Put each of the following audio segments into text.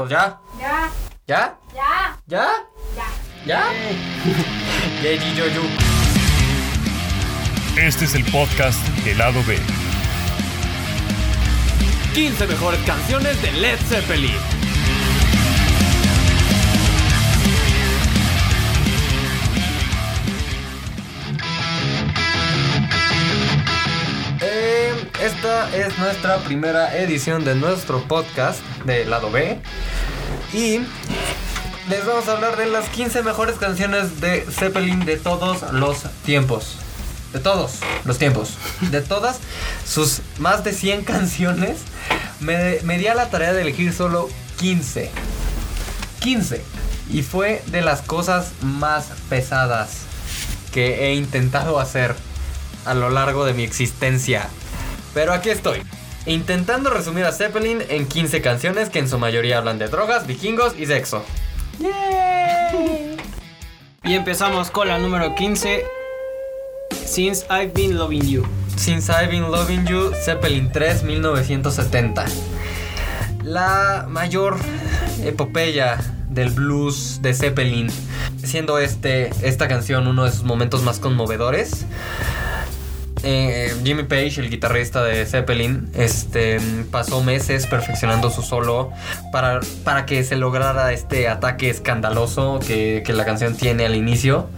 Pues ya. Ya, ¿Ya? ya, ¿Ya? ya. ¿Ya? Yeji Joju. Este es el podcast del lado B. 15 mejores canciones de Led Zeppelin. Eh, esta es nuestra primera edición de nuestro podcast de lado B. Y les vamos a hablar de las 15 mejores canciones de Zeppelin de todos los tiempos. De todos los tiempos. De todas sus más de 100 canciones. Me, di a la tarea de elegir solo 15. 15. Y fue de las cosas más pesadas que he intentado hacer a lo largo de mi existencia. Pero aquí estoy, intentando resumir a Zeppelin en 15 canciones que en su mayoría hablan de drogas, vikingos y sexo. Y empezamos con la número 15. Since I've been loving you. Since I've Been Loving You, Zeppelin 3, 1970. La mayor epopeya del blues de Zeppelin, siendo este, esta canción uno de sus momentos más conmovedores. Eh, Jimmy Page, el guitarrista de Zeppelin, este, pasó meses perfeccionando su solo para, para que se lograra este ataque escandaloso que, que la canción tiene al inicio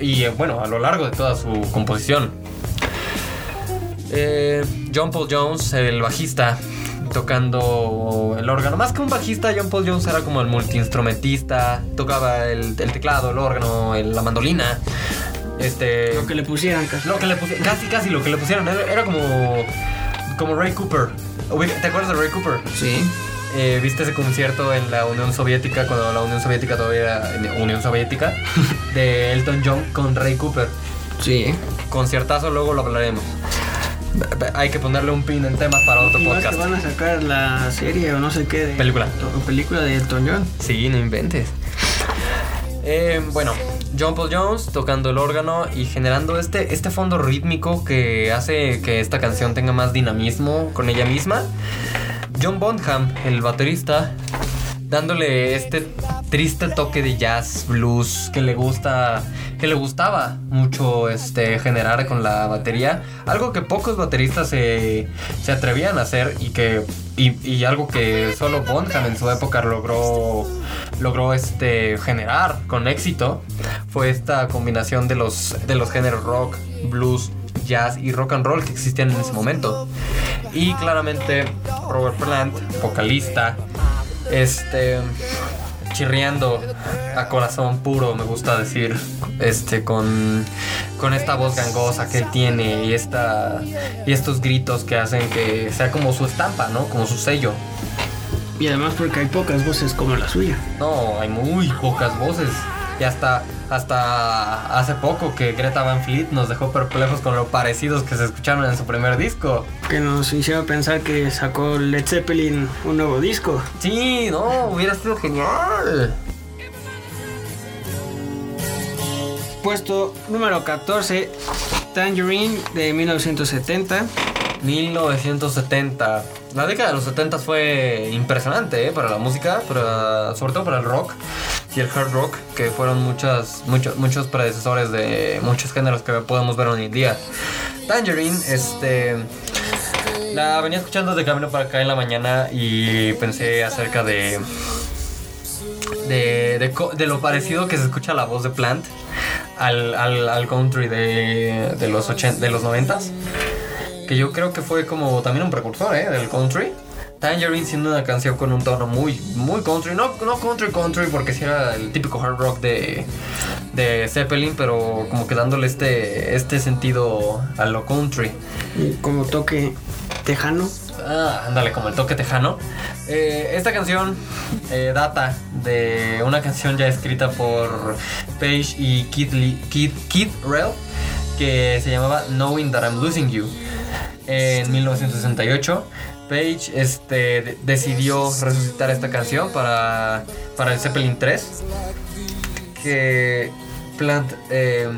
y eh, bueno, a lo largo de toda su composición. Eh, John Paul Jones, el bajista, tocando el órgano. Más que un bajista, John Paul Jones era como el multiinstrumentista. Tocaba el, teclado, el órgano, la mandolina. Este. Lo que le pusieran casi. Lo que le pusieron, casi casi lo que le pusieron, era, era como como Ray Cooper. ¿Te acuerdas de Ray Cooper? Sí. Eh, ¿Viste ese concierto en la Unión Soviética cuando la Unión Soviética todavía era en Unión Soviética? de Elton John con Ray Cooper. Sí. Conciertazo, luego lo hablaremos. Hay que ponerle un pin en temas para otro Y más que podcast. van a sacar la serie o no sé qué. de- Película. O película de Elton John. Sí, no inventes. Eh, bueno, John Paul Jones tocando el órgano y generando este, este fondo rítmico que hace que esta canción tenga más dinamismo con ella misma. John Bonham, el baterista, dándole este triste toque de jazz, blues que le gusta, que le gustaba mucho este, generar con la batería. Algo que pocos bateristas se, se atrevían a hacer y que y, algo que solo Bonham en su época logró logró este generar con éxito fue esta combinación de los de los géneros rock, blues, jazz y rock and roll que existían en ese momento. Y claramente Robert Plant, vocalista, este chirriando a corazón puro, me gusta decir, este con con esta voz gangosa que él tiene y esta y estos gritos que hacen que sea como su estampa, ¿no? Como su sello. Y además porque hay pocas voces como la suya. No, hay muy pocas voces. Y hasta, hasta hace poco que Greta Van Fleet nos dejó perplejos con lo parecidos que se escucharon en su primer disco. Que nos hicieron pensar que sacó Led Zeppelin un nuevo disco. Sí, no, hubiera sido genial. Puesto número 14. Tangerine de 1970. 1970. La década de los 70 fue impresionante ¿eh? para la música, para, sobre todo para el rock y el hard rock, que fueron muchas, muchos, muchos predecesores de muchos géneros que podemos ver hoy en día. Tangerine, este. La venía escuchando de camino para acá en la mañana y pensé acerca de. De, de, de lo parecido que se escucha la voz de Plant al, al, country de, de los 80, de los 90s que yo creo que fue como también un precursor ¿eh? del country. Tangerine siendo una canción con un tono muy, muy country, no, no country country porque si era el típico hard rock de, de Zeppelin, pero como que dándole este, este sentido a lo country. Y como toque tejano. Ah, ándale, como el toque tejano. Eh, esta canción eh, data de una canción ya escrita por Page y Keith, Lee- Keith, Keith Rell que se llamaba Knowing That I'm Losing You en 1968. Page este, de- decidió resucitar esta canción para, para el Zeppelin 3 que Plant eh,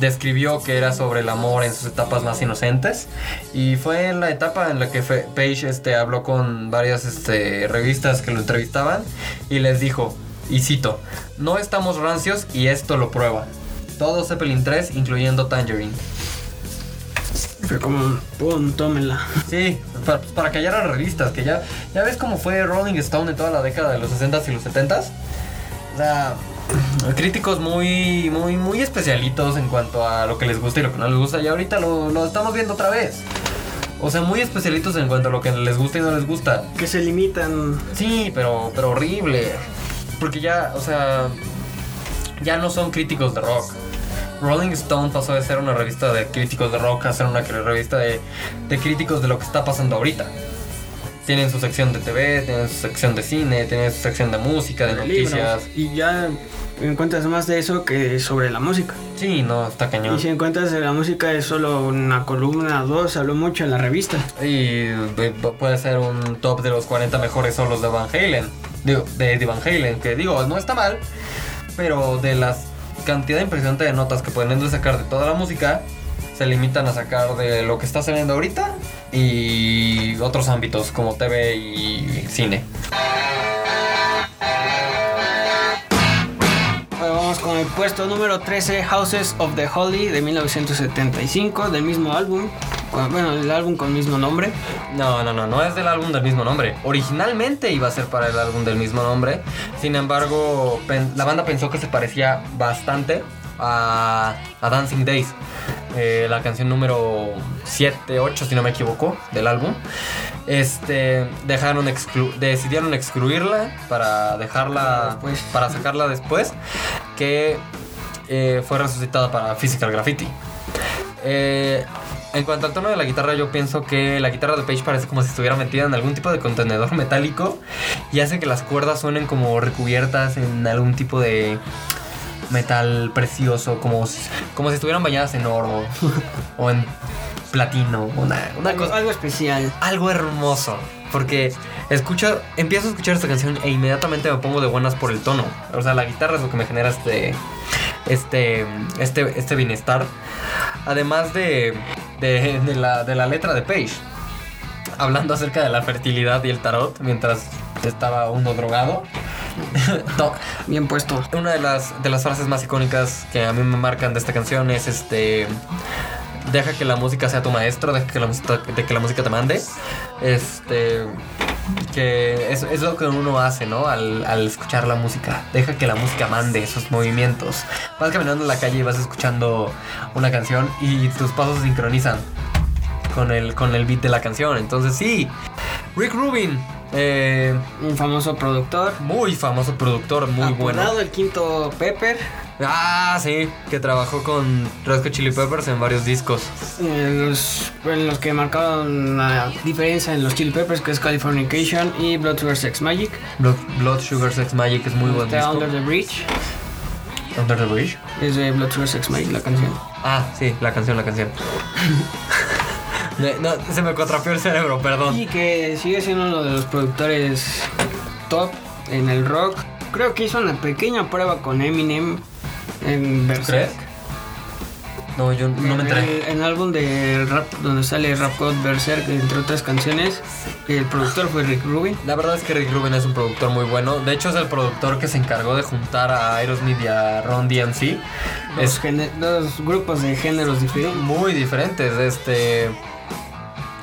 describió que era sobre el amor en sus etapas más inocentes y fue en la etapa en la que Page este, habló con varias este, revistas que lo entrevistaban y les dijo, y cito, no estamos rancios y esto lo prueba. Todo Zeppelin 3 incluyendo Tangerine. Fue como, pum, tómenla. Sí, para, pues, para callar a las revistas, que ya, ya ves cómo fue Rolling Stone en toda la década de los 60s y los 70s. O sea, críticos muy, muy, muy especialitos en cuanto a lo que les gusta y lo que no les gusta. Y ahorita lo, lo estamos viendo otra vez. O sea, muy especialitos en cuanto a lo que les gusta y no les gusta. Que se limitan. Sí, pero, pero horrible. Porque ya, o sea, ya no son críticos de rock. Rolling Stone pasó de ser una revista de críticos de rock a ser una revista de, de críticos de lo que está pasando ahorita. Tienen su sección de TV, tienen su sección de cine, tienen su sección de música, de noticias. libros. Y ya encuentras más de eso que sobre la música. Sí, no, está cañón. Y si encuentras de la música es solo una columna o dos, habló mucho en la revista. Y eh, puede ser un top de los 40 mejores solos de Van Halen. Digo, de Eddie Van Halen, que digo, no está mal, pero de la cantidad impresionante de notas que pueden sacar de toda la música, se limitan a sacar de lo que está saliendo ahorita y otros ámbitos como TV y cine. Bueno, vamos con el puesto número 13, Houses of the Holy de 1975, del mismo álbum. Bueno, el álbum con el mismo nombre. No, no, no, no es del álbum del mismo nombre. Originalmente iba a ser para el álbum del mismo nombre. Sin embargo, la banda pensó que se parecía bastante a, a Dancing Days. eh, la canción número 7, 8, si no me equivoco, del álbum. Este, dejaron exclu- decidieron excluirla para dejarla, Después. para sacarla después, que eh, fue resucitada para Physical Graffiti. Eh, en cuanto al tono de la guitarra, yo pienso que la guitarra de Page parece como si estuviera metida en algún tipo de contenedor metálico y hace que las cuerdas suenen como recubiertas en algún tipo de metal precioso, como si, como si estuvieran bañadas en oro o en platino, una, una Algo, cosa, algo especial. algo hermoso. Porque escucho, empiezo a escuchar esta canción e inmediatamente me pongo de buenas por el tono. O sea, la guitarra es lo que me genera este, este, este, este bienestar. Además de, de, de la, de la letra de Page. Hablando acerca de la fertilidad y el tarot mientras estaba uno drogado. Bien puesto. una de las, de las frases más icónicas que a mí me marcan de esta canción es este. Deja que la música sea tu maestro, deja que la música, de que la música te mande. Este. Que es, es lo que uno hace, ¿no? Al, al escuchar la música. Deja que la música mande esos movimientos. Vas caminando en la calle y vas escuchando una canción y tus pasos sincronizan con el, con el beat de la canción. Entonces, sí. Rick Rubin, eh, Un famoso productor. muy famoso productor, muy bueno. Apodado el quinto Pepper. Ah, sí, que trabajó con Red Hot Chili Peppers en varios discos. En los, en los que marcaron la diferencia en los Chili Peppers, que es Californication y Blood Sugar Sex Magic. Blood, Blood Sugar Sex Magic es muy buen disco. Under the Bridge. Under the Bridge. Es de Blood Sugar Sex Magic la canción. Ah, sí, la canción, la canción. no, se me contrapió el cerebro, perdón. Y que sigue siendo uno de los productores top en el rock. Creo que hizo una pequeña prueba con Eminem en ¿Tú Berserk. No, yo no me enteré. En el álbum de rap donde sale Rap God Berserk, entre otras canciones, el productor fue Rick Rubin. La verdad es que Rick Rubin es un productor muy bueno. De hecho, es el productor que se encargó de juntar a Aerosmith y a Ron DMC. Dos, Es dos grupos de géneros diferentes. muy diferentes. Este.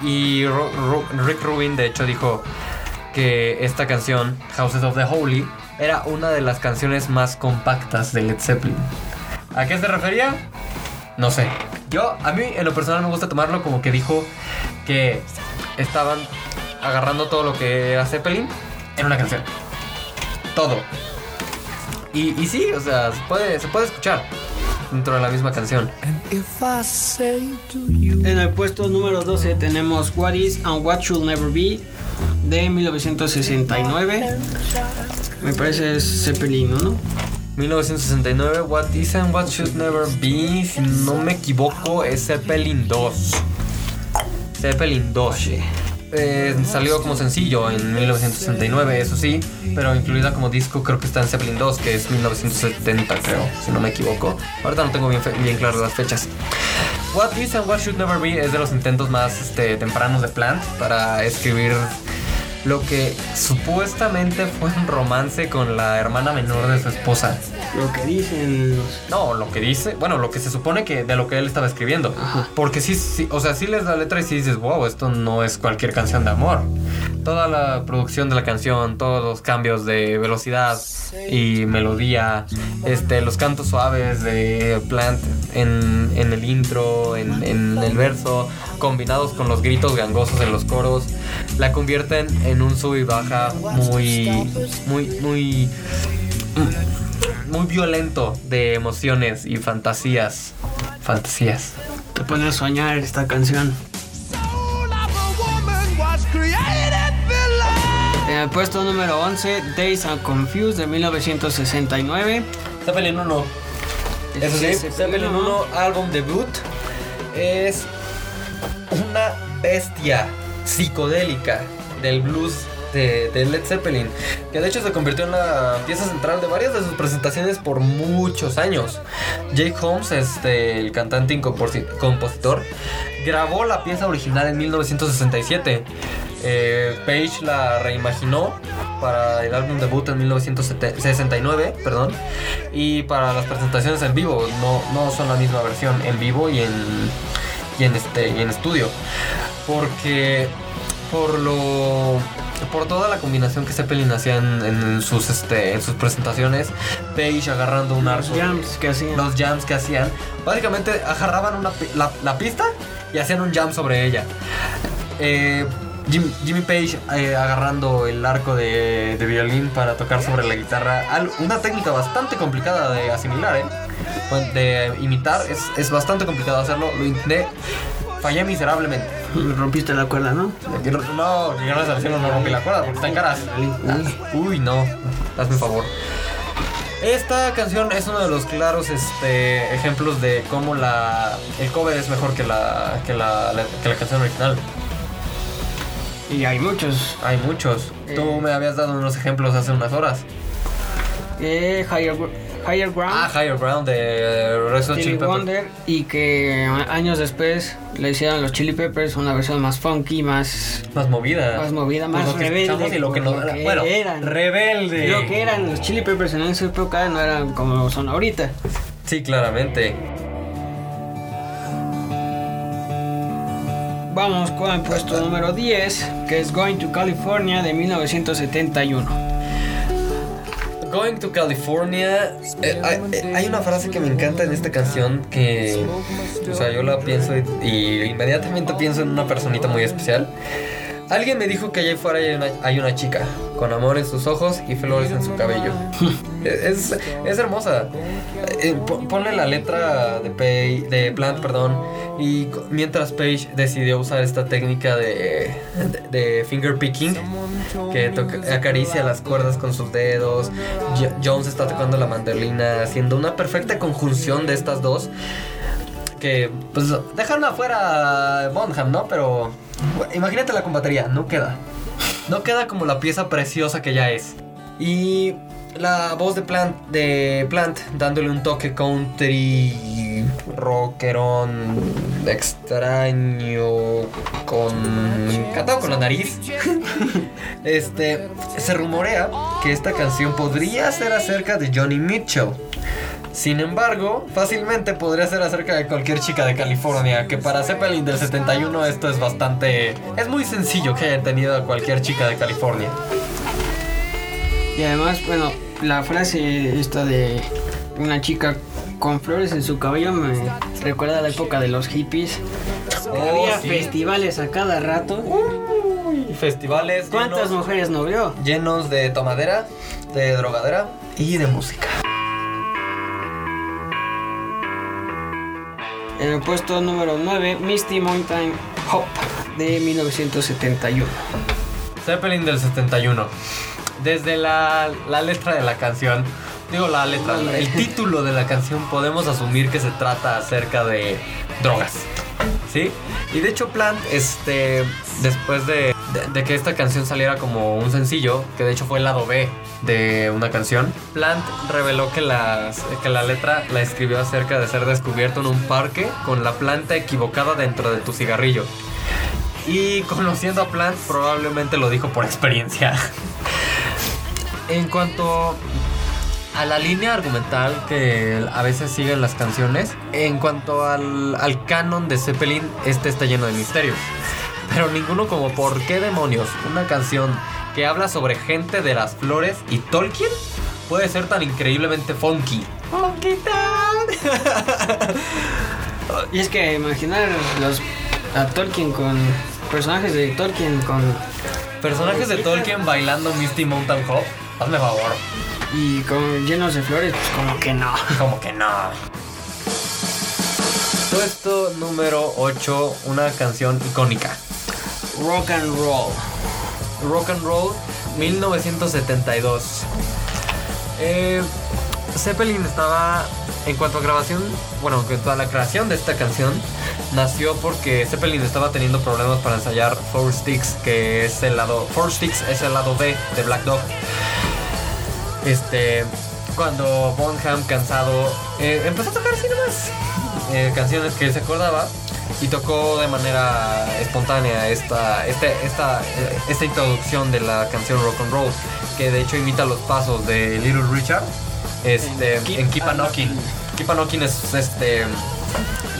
Y Rick Rubin, de hecho, dijo que esta canción, Houses of the Holy, era una de las canciones más compactas de Led Zeppelin. ¿A qué se refería? No sé. Yo, a mí, en lo personal, me gusta tomarlo como que dijo que estaban agarrando todo lo que era Zeppelin en una canción. Todo. Y, sí, o sea, se puede escuchar dentro de la misma canción. En el puesto número 12 tenemos What Is and What Should Never Be de 1969. Me parece es Zeppelin, ¿no? 1969, What Is and What Should Never Be, si no me equivoco, es Zeppelin 2. Zeppelin 2. Eh, salió como sencillo en 1969, eso sí, pero incluida como disco creo que está en Zeppelin 2, que es 1970 creo, si no me equivoco. Ahorita no tengo bien, claras las fechas. What Is and What Should Never Be es de los intentos más este, tempranos de Plant para escribir lo que supuestamente fue un romance con la hermana menor de su esposa. Lo que dicen los. No, lo que dice, bueno, lo que se supone que de lo que él estaba escribiendo. Ajá. Porque sí, sí, o sea, sí lees la letra y sí dices, wow, esto no es cualquier canción de amor. Toda la producción de la canción, todos los cambios de velocidad y melodía, este, los cantos suaves de Plant en, en el intro, en, en el verso, combinados con los gritos gangosos en los coros, la convierten en un sub y baja muy, muy, muy muy violento de emociones y fantasías. Fantasías. Te pone a soñar esta canción. En el puesto número 11, Days Are Confused de 1969. Zeppelin 1. Eso sí, Zeppelin 1, álbum debut. Es una bestia psicodélica del blues de, Led Zeppelin, que de hecho se convirtió en la pieza central de varias de sus presentaciones por muchos años. Jake Holmes, este, el cantante y composi- compositor, grabó la pieza original en 1967. Eh, Page la reimaginó para el álbum debut en 1969, perdón, y para las presentaciones en vivo. No, no son la misma versión en vivo y en, y en, este, y en estudio. Porque por lo por toda la combinación que Zeppelin hacía en, en sus este en sus presentaciones Page agarrando un Los arco. jams que hacían. los jams que hacían. Básicamente agarraban una, la, la pista y hacían un jam sobre ella. Eh, Jim- Jimmy Page eh, agarrando el arco de, de violín para tocar sobre la guitarra. Al- una técnica bastante complicada de asimilar ¿eh? De imitar. Es, es bastante complicado hacerlo. Lo intenté fallé miserablemente Rompiste la cuerda, ¿no? no, ganas de hacerlo no rompí la cuerda porque están caras. Uy, no, hazme un favor. Esta canción es uno de los claros este, ejemplos de cómo la, el cover es mejor que la, que la, la- que la canción original. Y hay muchos. Hay muchos. Tú me habías dado unos ejemplos hace unas horas. Eh, higher, higher Ground. Ah, Higher Ground de Red Hot Stevie Chili. Wonder y que años después le hicieron los Chili Peppers una versión más funky, más Más movida. Más movida, más Pues que rebelde, Y lo que por no lo que bueno, eran. rebelde. lo que eran los Chili Peppers en esa época no eran como son ahorita. Sí, claramente. Vamos con el puesto número 10, que es Going to California de 1971. Going to California. eh, hay, eh, hay una frase que me encanta en esta canción que. O sea, yo la pienso y, y inmediatamente pienso en una personita muy especial. Alguien me dijo que allá afuera hay una, hay una chica con amor en sus ojos y flores en su cabello. es, es hermosa. Eh, po- ponle la letra de, Pay, de Plant, perdón. Y mientras Page decidió usar esta técnica de, de, de finger picking, que toca- acaricia las cuerdas con sus dedos. Jo- Jones está tocando la mandolina, haciendo una perfecta conjunción de estas dos. Que, pues, dejaron afuera Bonham, ¿no? Pero, imagínate la combatería, no queda. No queda como la pieza preciosa que ya es. Y la voz de Plant, de Plant dándole un toque country rockerón extraño con cantado con la nariz. este se rumorea que esta canción podría ser acerca de Johnny Mitchell. Sin embargo, fácilmente podría ser acerca de cualquier chica de California, que para Zeppelin del 71 esto es bastante... Es muy sencillo que hayan tenido a cualquier chica de California. Y además, bueno, la frase esta de una chica con flores en su cabello me recuerda a la época de los hippies. Oh, Había sí. festivales a cada rato. Y festivales ¿Cuántas llenos, mujeres no vio? llenos de tomadera, de drogadera y de música. En el puesto número 9, Misty Mountain Hop de 1971. Zeppelin del 71. Desde la, la letra de la canción, digo la letra, el título de la canción, podemos asumir que se trata acerca de drogas. Y de hecho, Plant, este, después de que esta canción saliera como un sencillo, que de hecho fue el lado B de una canción, Plant reveló que, que la letra la escribió acerca de ser descubierto en un parque con la planta equivocada dentro de tu cigarrillo. Y conociendo a Plant, probablemente lo dijo por experiencia. en cuanto a la línea argumental que a veces siguen las canciones, en cuanto al, al canon de Zeppelin, este está lleno de misterios. Pero ninguno como ¿por qué demonios? Una canción que habla sobre gente de las flores y Tolkien puede ser tan increíblemente funky. Funky. Y es que imaginar los, a Tolkien con personajes de Tolkien con Personajes de Tolkien bailando Misty Mountain Hop. Hazme favor. Y con llenos de flores, pues como que no. Como que no. Puesto número 8, una canción icónica. Rock and roll. Rock and Roll 1972. Eh, Zeppelin estaba, en cuanto a grabación, bueno, en cuanto a la creación de esta canción, nació porque Zeppelin estaba teniendo problemas para ensayar Four Sticks, que es el lado, Four Sticks es el lado B de Black Dog. Este, cuando Bonham, cansado, eh, empezó a tocar así nomás eh, canciones que él se acordaba y tocó de manera espontánea esta, este, esta, eh, esta introducción de la canción Rock and Roll, que de hecho imita los pasos de Little Richard este, En Keep en Keep Knocking. Keep a Knocking es este,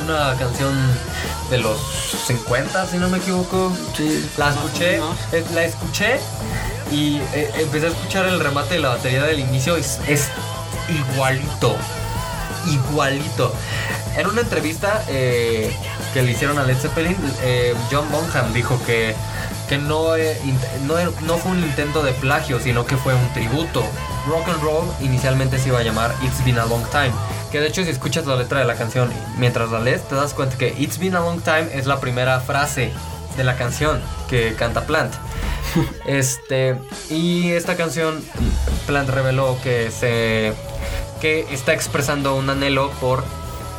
una canción de los 50, si no me equivoco. Sí, La escuché, la escuché y eh, empecé a escuchar el remate de la batería del inicio. Es, es igualito, igualito. En una entrevista eh, que le hicieron a Led Zeppelin, eh, John Bonham dijo que, que no, eh, no, no fue un intento de plagio, sino que fue un tributo. Rock and Roll inicialmente se iba a llamar It's Been a Long Time. Que de hecho si escuchas la letra de la canción mientras la lees, te das cuenta que It's Been a Long Time es la primera frase de la canción que canta Plant. Este, y esta canción, Plant reveló que se que está expresando un anhelo por,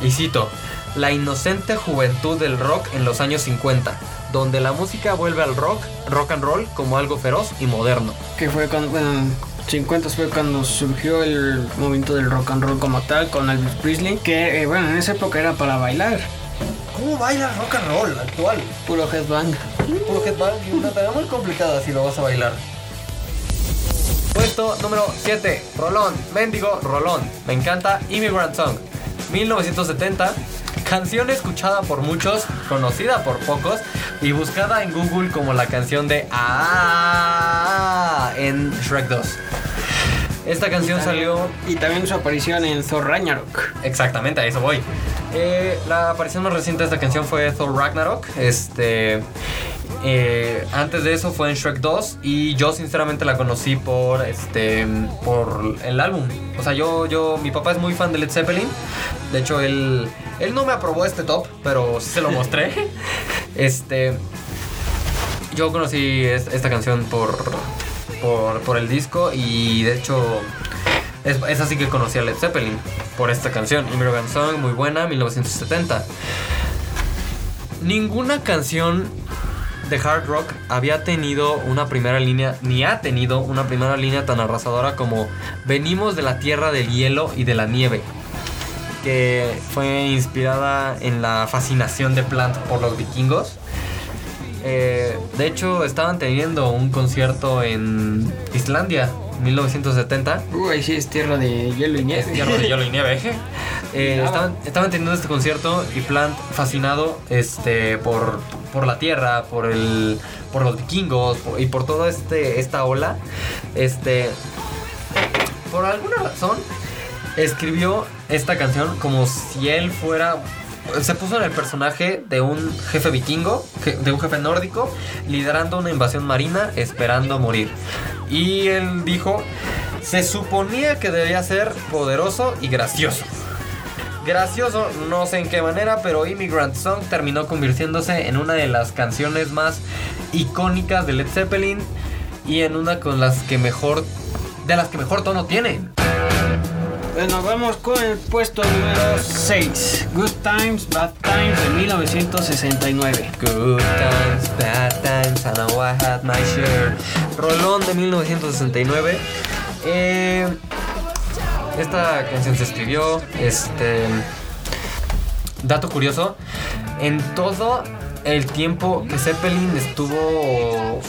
y cito, la inocente juventud del rock en los años 50, donde la música vuelve al rock, rock and roll, como algo feroz y moderno. Que fue cuando, bueno, en 50 fue cuando surgió el movimiento del rock and roll como tal con Elvis Presley. Que, eh, bueno, en esa época era para bailar. ¿Cómo baila rock and roll actual? Puro headbang. Puro headbang y una tarea muy complicada si lo vas a bailar. Puesto número 7, Rolón, Mendigo Rolón. Me encanta Immigrant Song, 1970. Canción escuchada por muchos, conocida por pocos y buscada en Google como la canción de Ah en Shrek 2. Esta canción salió Y también su aparición en Thor Ragnarok. Exactamente, a eso voy. Eh, la aparición más reciente de esta canción fue Thor Ragnarok. Este. Eh, antes de eso fue en Shrek 2 y yo sinceramente la conocí por este por el álbum. O sea, yo yo mi papá es muy fan de Led Zeppelin. De hecho, él él no me aprobó este top, pero sí se lo mostré. este yo conocí es- esta canción por, por, por el disco y de hecho es, es así que conocí a Led Zeppelin por esta canción. Immigrant Song, muy buena, 1970. Ninguna canción de hard rock había tenido una primera línea, ni ha tenido una primera línea tan arrasadora como Venimos de la tierra del hielo y de la nieve, que fue inspirada en la fascinación de Plant por los vikingos. Eh, de hecho, estaban teniendo un concierto en Islandia, 1970. Uh, ahí sí es tierra de hielo y nieve. Es tierra de hielo y nieve. Eh, estaban, estaban teniendo este concierto y Plant fascinado este, por, por la tierra, por el, por los vikingos y por toda este, esta ola. Este, por alguna razón escribió esta canción como si él fuera se puso en el personaje de un jefe vikingo, de un jefe nórdico, liderando una invasión marina esperando morir. Y él dijo, se suponía que debía ser poderoso y gracioso. Gracioso, no sé en qué manera, pero Immigrant Song terminó convirtiéndose en una de las canciones más icónicas de Led Zeppelin y en una con las que mejor de las que mejor tono tienen. Bueno, vamos con el puesto número 6. Good Times, Bad Times de 1969. Good times, bad times, I know I had my share. Rolón de 1969. Eh, esta canción se escribió, este... Dato curioso, en todo el tiempo que Zeppelin estuvo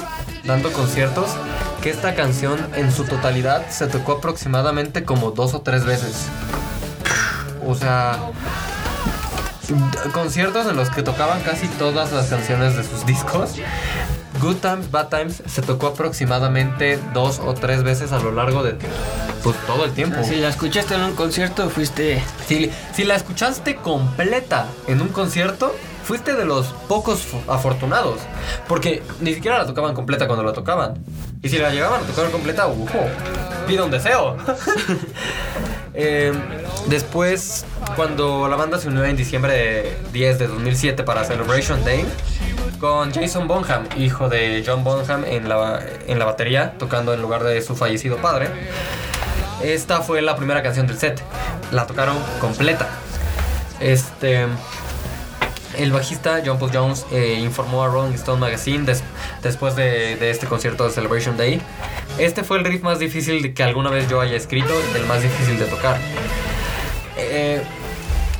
dando conciertos, que esta canción en su totalidad se tocó aproximadamente como dos o tres veces. O sea, conciertos en los que tocaban casi todas las canciones de sus discos. Good Times, Bad Times se tocó aproximadamente dos o tres veces a lo largo de pues, todo el tiempo. Si la escuchaste en un concierto, fuiste. Si, si la escuchaste completa en un concierto, fuiste de los pocos fo- afortunados. Porque ni siquiera la tocaban completa cuando la tocaban. Y si la llegaban a tocar completa, ¡ujo! Pide un deseo. Eh, después, cuando la banda se unió en diciembre de 10 de 2007 para Celebration Day, con Jason Bonham, hijo de John Bonham, en la, en la batería, tocando en lugar de su fallecido padre. Esta fue la primera canción del set. La tocaron completa. Este. El bajista John Paul Jones eh, informó a Rolling Stone Magazine des- después de, este concierto de Celebration Day. Este fue el riff más difícil que alguna vez yo haya escrito el más difícil de tocar. Eh,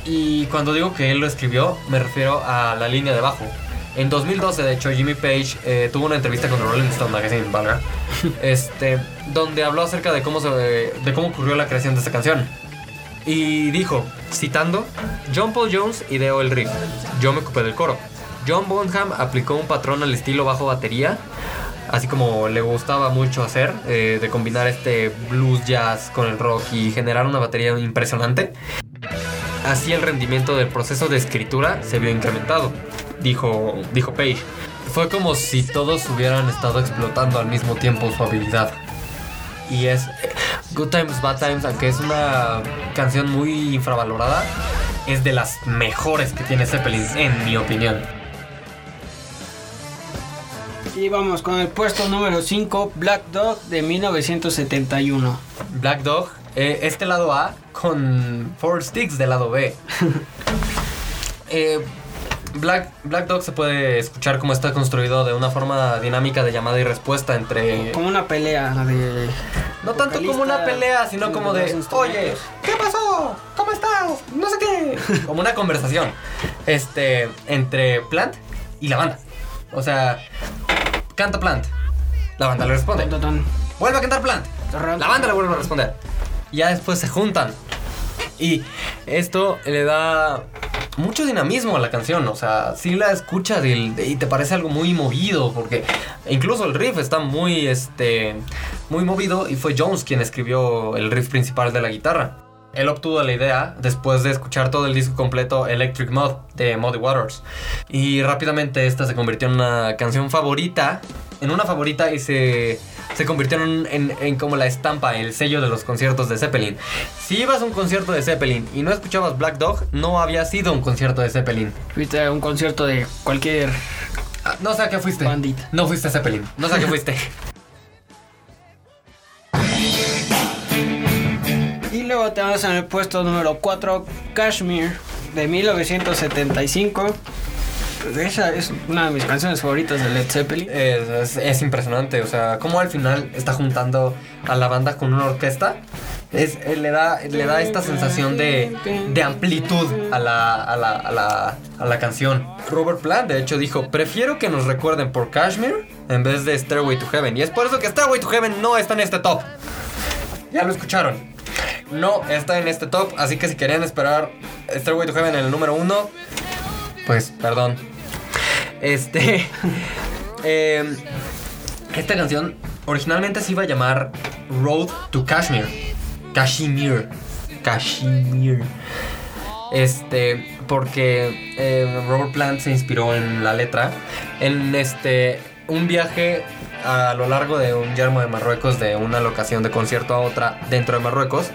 y cuando digo que él lo escribió, me refiero a la línea de bajo. En 2012, de hecho, Jimmy Page eh, tuvo una entrevista con Rolling Stone Magazine, valga, este, donde habló acerca de cómo, se, de cómo ocurrió la creación de esta canción. Y dijo, citando, John Paul Jones ideó el riff, yo me ocupé del coro. John Bonham aplicó un patrón al estilo bajo batería, así como le gustaba mucho hacer, eh, de combinar este blues jazz con el rock y generar una batería impresionante. Así el rendimiento del proceso de escritura se vio incrementado, dijo, dijo Page. Fue como si todos hubieran estado explotando al mismo tiempo su habilidad. Y es Good Times, Bad Times, aunque es una canción muy infravalorada, es de las mejores que tiene Zeppelin, en mi opinión. Y vamos con el puesto número 5, Black Dog de 1971. Black Dog, eh, este lado A con Four Sticks del lado B. Eh, Black, Black Dog se puede escuchar como está construido de una forma dinámica de llamada y respuesta entre... Como una pelea de. No tanto como una pelea, sino como de, oye, ¿qué pasó? ¿Cómo estás? No sé qué. Como una conversación. Este, entre Plant y la banda. O sea, canta Plant. La banda le responde. Vuelve a cantar Plant. La banda le vuelve a responder. Y ya después se juntan. Y esto le da mucho dinamismo a la canción. O sea, si la escuchas y, te parece algo muy movido. Porque incluso el riff está muy, este, muy movido. Y fue Jones quien escribió el riff principal de la guitarra. Él obtuvo la idea después de escuchar todo el disco completo Electric Mod de Muddy Waters. Y rápidamente esta se convirtió en una canción favorita. En una favorita y se, se convirtió en, en- en como la estampa, el sello de los conciertos de Zeppelin. Si ibas a un concierto de Zeppelin y no escuchabas Black Dog, no había sido un concierto de Zeppelin. Fuiste a un concierto de cualquier. Ah, No sé a qué fuiste. Bandita. No fuiste a Zeppelin. No sé a qué fuiste. Y luego tenemos en el puesto número 4, Kashmir de 1975. Esa es una de mis canciones favoritas de Led Zeppelin. Es impresionante, o sea, cómo al final está juntando a la banda con una orquesta. Es, eh, le, da, le da esta sensación de, de amplitud a la, a, la, a, la, a la canción. Robert Plant, de hecho, dijo: Prefiero que nos recuerden por Kashmir en vez de Stairway to Heaven. Y es por eso que Stairway to Heaven no está en este top. Ya lo escucharon. No está en este top, así que si querían esperar Stairway to Heaven en el número uno, pues perdón. Este. eh, esta canción originalmente se iba a llamar Road to Kashmir. Kashmir. Kashmir. Este, porque eh, Robert Plant se inspiró en la letra en este un viaje a lo largo de un yermo de Marruecos de una locación de concierto a otra dentro de Marruecos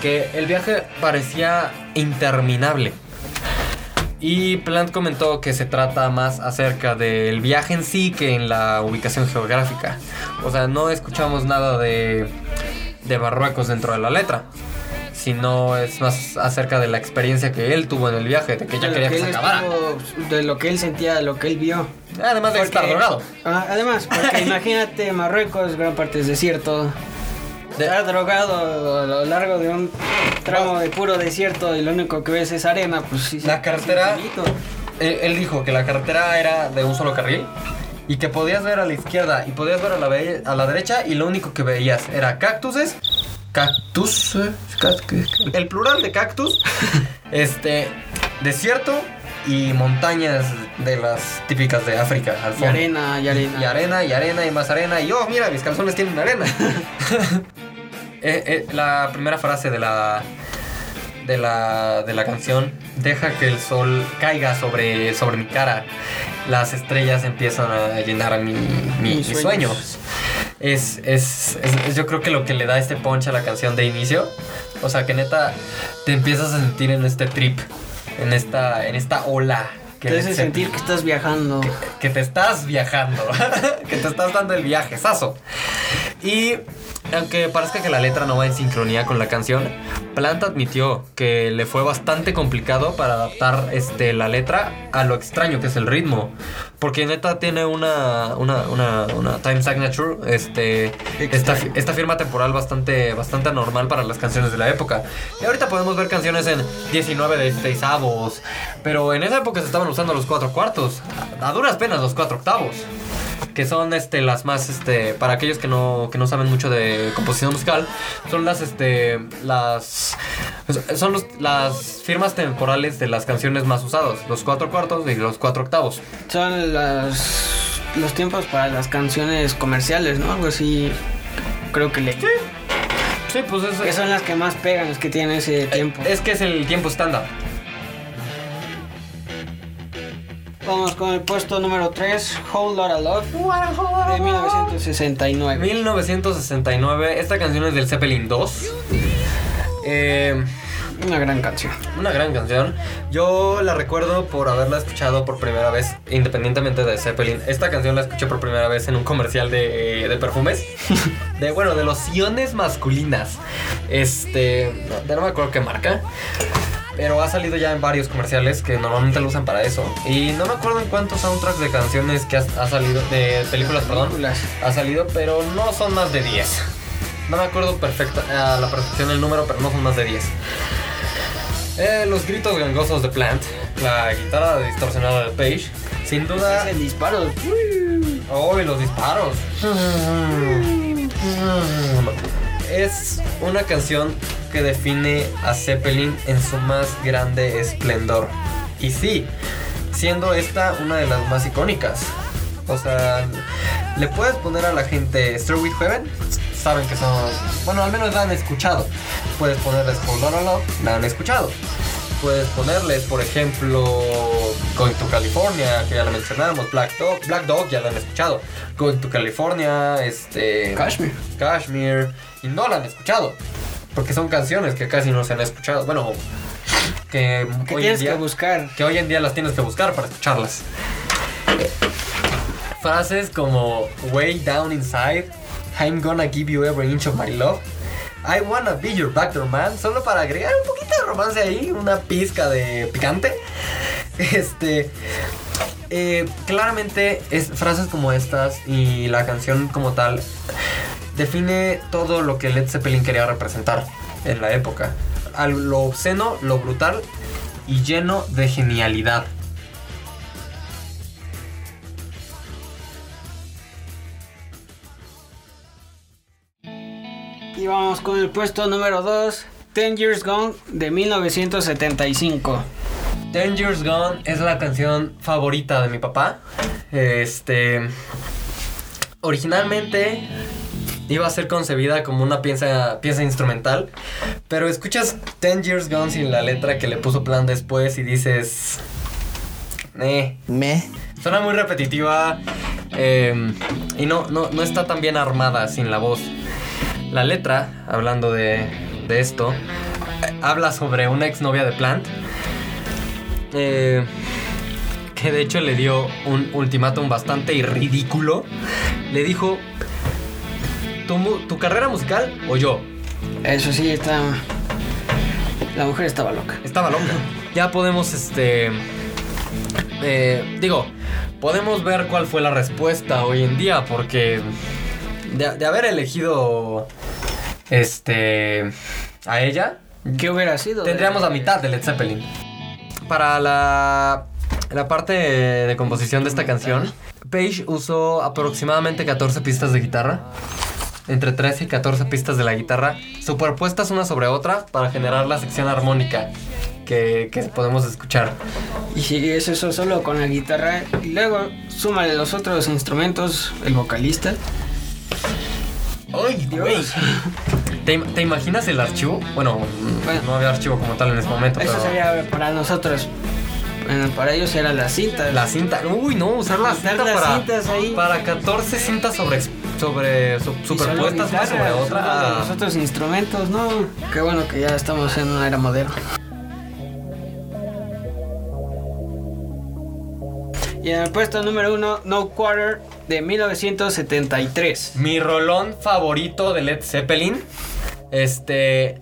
que el viaje parecía interminable. Y Plant comentó que se trata más acerca del viaje en sí que en la ubicación geográfica. O sea, no escuchamos nada de, de Marruecos dentro de la letra. sino es más acerca de la experiencia que él tuvo en el viaje, de que ya quería que que se acabara. estuvo- de lo que él sentía, de lo que él vio. Además de Porque- estar drogado. Ah, además, porque imagínate, Marruecos, gran parte es desierto. De- Estar drogado a lo largo de un tramo de puro desierto y lo único que ves es arena, pues sí. La carretera-. Él, él dijo que la carretera era de un solo carril y que podías ver a la izquierda y podías ver a la, a la derecha y lo único que veías era cactuses, cactus, ca- el plural de cactus, este, desierto y montañas de las típicas de África al Y fondo. arena, y arena. Y arena, y arena, y más arena. Y oh, mira, mis calzones tienen arena. Eh, eh, la primera frase de la, de la, de la canción deja que el sol caiga sobre, sobre mi cara. Las estrellas empiezan a llenar mi, mi, Mis mi sueños. sueño. Es, es, es- es- yo creo que lo que le da este punch a la canción de inicio. O sea, que neta te empiezas a sentir en este trip, en esta, en esta ola. Que Te hace se- sentir que estás viajando. que te estás viajando, que te estás dando el viaje, saso. Y aunque parezca que la letra no va en sincronía con la canción, Plant admitió que le fue bastante complicado para adaptar este, la letra a lo extraño que es el ritmo. Porque neta tiene una, una, una, una time signature, este, esta, esta firma temporal bastante, bastante anormal para las canciones de la época. Y ahorita podemos ver canciones en 19 de 16 avos, pero en esa época se estaban usando los cuatro cuartos, a, a duras penas los cuatro octavos. Que son este las más este para aquellos que no, que no saben mucho de composición musical, son las este las son los- las firmas temporales de las canciones más usadas, los cuatro cuartos y los cuatro octavos. Son las, los tiempos para las canciones comerciales, ¿no? Algo así. Creo que le. Sí, pues es, Que son las que más pegan, las que tienen ese tiempo. es que es el tiempo estándar. Vamos con el puesto número 3, Whole Lotta Love, de 1969. 1969, esta canción es del Zeppelin 2. Eh, Una gran canción. una gran canción. Yo la recuerdo por haberla escuchado por primera vez, independientemente de Zeppelin. Esta canción la escuché por primera vez en un comercial de, de perfumes. De, bueno, de lociones masculinas. Este, no me acuerdo qué marca. Pero ha salido ya en varios comerciales que normalmente lo usan para eso. Y no me acuerdo en cuántos soundtracks de canciones que ha, ha salido, de películas, perdón, ha salido, pero no son más de 10. No me acuerdo perfecta, a la perfección el número, pero no son más de 10. Eh, los gritos gangosos de Plant, la guitarra distorsionada de Page, sin duda. Es el disparo. ¡Oh, y los disparos! Es una canción que define a Zeppelin en su más grande esplendor. Y sí, siendo esta una de las más icónicas. O sea, le puedes poner a la gente Stir with Heaven, saben que son. Bueno, al menos la han escuchado. Puedes ponerles Hold On Love, la han escuchado. Puedes ponerles, por ejemplo, Going to California, que ya la mencionamos, Black Dog, Black Dog ya la han escuchado. Going to California, este. Kashmir. Kashmir, y no la han escuchado. Porque son canciones que casi no se han escuchado. Bueno, que, Que hoy en día que buscar. que hoy en día las tienes que buscar para escucharlas. Frases como Way down inside, I'm gonna give you every inch of my love. I wanna be your backdoor man, solo para agregar un poquito de romance ahí, una pizca de picante. Este. eh, claramente es frases como estas y la canción como tal define todo lo que Led Zeppelin quería representar en la época. Al- lo obsceno, lo brutal y lleno de genialidad. Y vamos con el puesto número 2, Ten Years Gone, de 1975. Ten Years Gone es la canción favorita de mi papá. Este. Originalmente iba a ser concebida como una pieza, pieza instrumental. Pero escuchas Ten Years Gone sin la letra que le puso plan después y dices. Eh. Me. Suena muy repetitiva. eh, y no, no, no está tan bien armada sin la voz. La letra, hablando de, de esto, eh, habla sobre una exnovia de Plant. eh, que de hecho le dio un ultimátum bastante ridículo. Le dijo: ¿tu, tu carrera musical o yo? Eso sí, está. La mujer estaba loca. Estaba loca. Ya podemos, este. eh, digo, podemos ver cuál fue la respuesta hoy en día, porque de, de haber elegido. Este. A ella, ¿Qué hubiera sido? tendríamos de- la mitad de Led Zeppelin. Para la, la parte de composición de esta canción, Page usó aproximadamente 14 pistas de guitarra. Entre 13 y 14 pistas de la guitarra, superpuestas una sobre otra para generar la sección armónica que, que podemos escuchar. Y si es eso solo con la guitarra, y luego súmale los otros instrumentos, el vocalista. ¡Ay, güey! ¿Te, te imaginas el archivo? Bueno, Bueno. no había archivo como tal en ese momento, Eso pero sería para nosotros. Bueno, para ellos era la cinta. la cinta. Uy, no, usar la Usar cinta las para, cintas ahí. para 14 cintas sobre, sobre su- superpuestas una guitarra, sobre solo otra. Los otros instrumentos, no. Qué bueno que ya estamos en una era moderna. Y en el puesto número uno, No Quarter de 1973. Mi rolón favorito de Led Zeppelin. Este.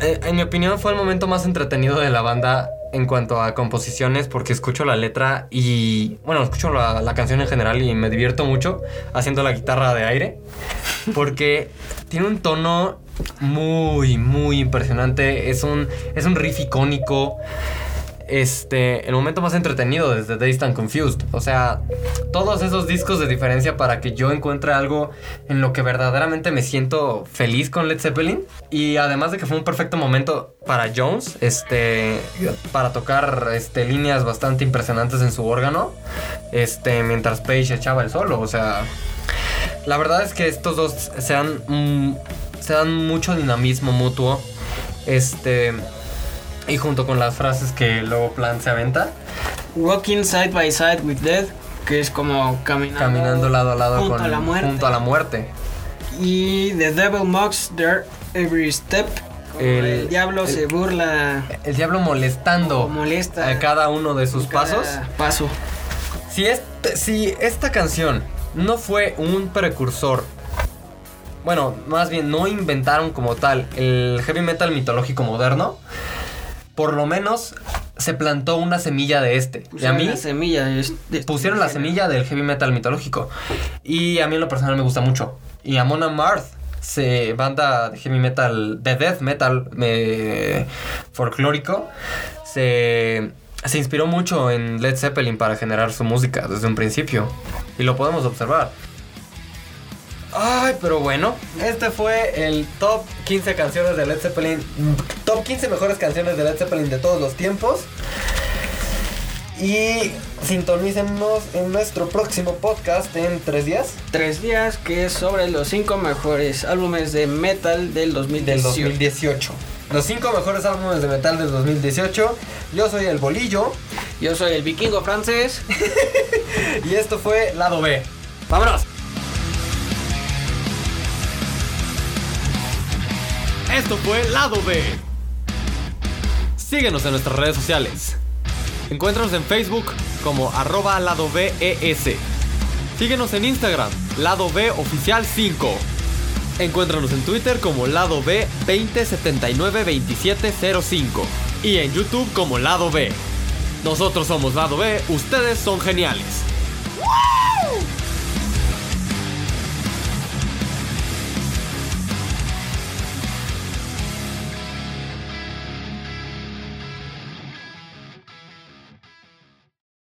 eh, En mi opinión, fue el momento más entretenido de la banda en cuanto a composiciones, porque escucho la letra y. Bueno, escucho la, canción en general y me divierto mucho haciendo la guitarra de aire. Porque tiene un tono muy, muy impresionante. Es un, es un riff icónico. Este, el momento más entretenido desde Dazed and Confused. O sea, todos esos discos de diferencia para que yo encuentre algo en lo que verdaderamente me siento feliz con Led Zeppelin. Y además de que fue un perfecto momento para Jones, este, para tocar este, líneas bastante impresionantes en su órgano, este, mientras Page echaba el solo. O sea, la verdad es que estos dos se mm, se dan mucho dinamismo mutuo. Este. Y junto con las frases que luego Plan se aventa, Walking Side by Side with Death, que es como caminando, caminando lado a lado junto con a la muerte. junto a la muerte. Y The Devil Mocks Their Every Step. El- el, diablo el- se burla, El diablo molestando molesta a cada uno de sus cada pasos. Paso. Si, este- si esta canción no fue un precursor, bueno, más bien no inventaron como tal el heavy metal mitológico moderno, por lo menos se plantó una semilla de este. y a mí la semilla de- de- pusieron la semilla del heavy metal mitológico. Y a mí en lo personal me gusta mucho. Y Amon Amarth, se, banda de heavy metal, de death metal eh, folclórico, se, se inspiró mucho en Led Zeppelin para generar su música desde un principio. Y lo podemos observar. Ay, pero bueno, este fue el top 15 canciones de Led Zeppelin. Top 15 mejores canciones de Led Zeppelin de todos los tiempos. Y sintonícenos en nuestro próximo podcast en tres días Tres días que es sobre los cinco mejores álbumes de metal del 2018. del 2018. Los cinco mejores álbumes de metal del 2018. Yo soy el Bolillo Yo soy el vikingo francés. y esto fue Lado B. ¡Vámonos! Esto fue Lado B. Síguenos en nuestras redes sociales. Encuéntranos en Facebook como arroba lado BES. Síguenos en Instagram, lado B oficial 5. Encuéntranos en Twitter como lado B 20792705. Y en YouTube como lado B. Nosotros somos lado B, ustedes son geniales.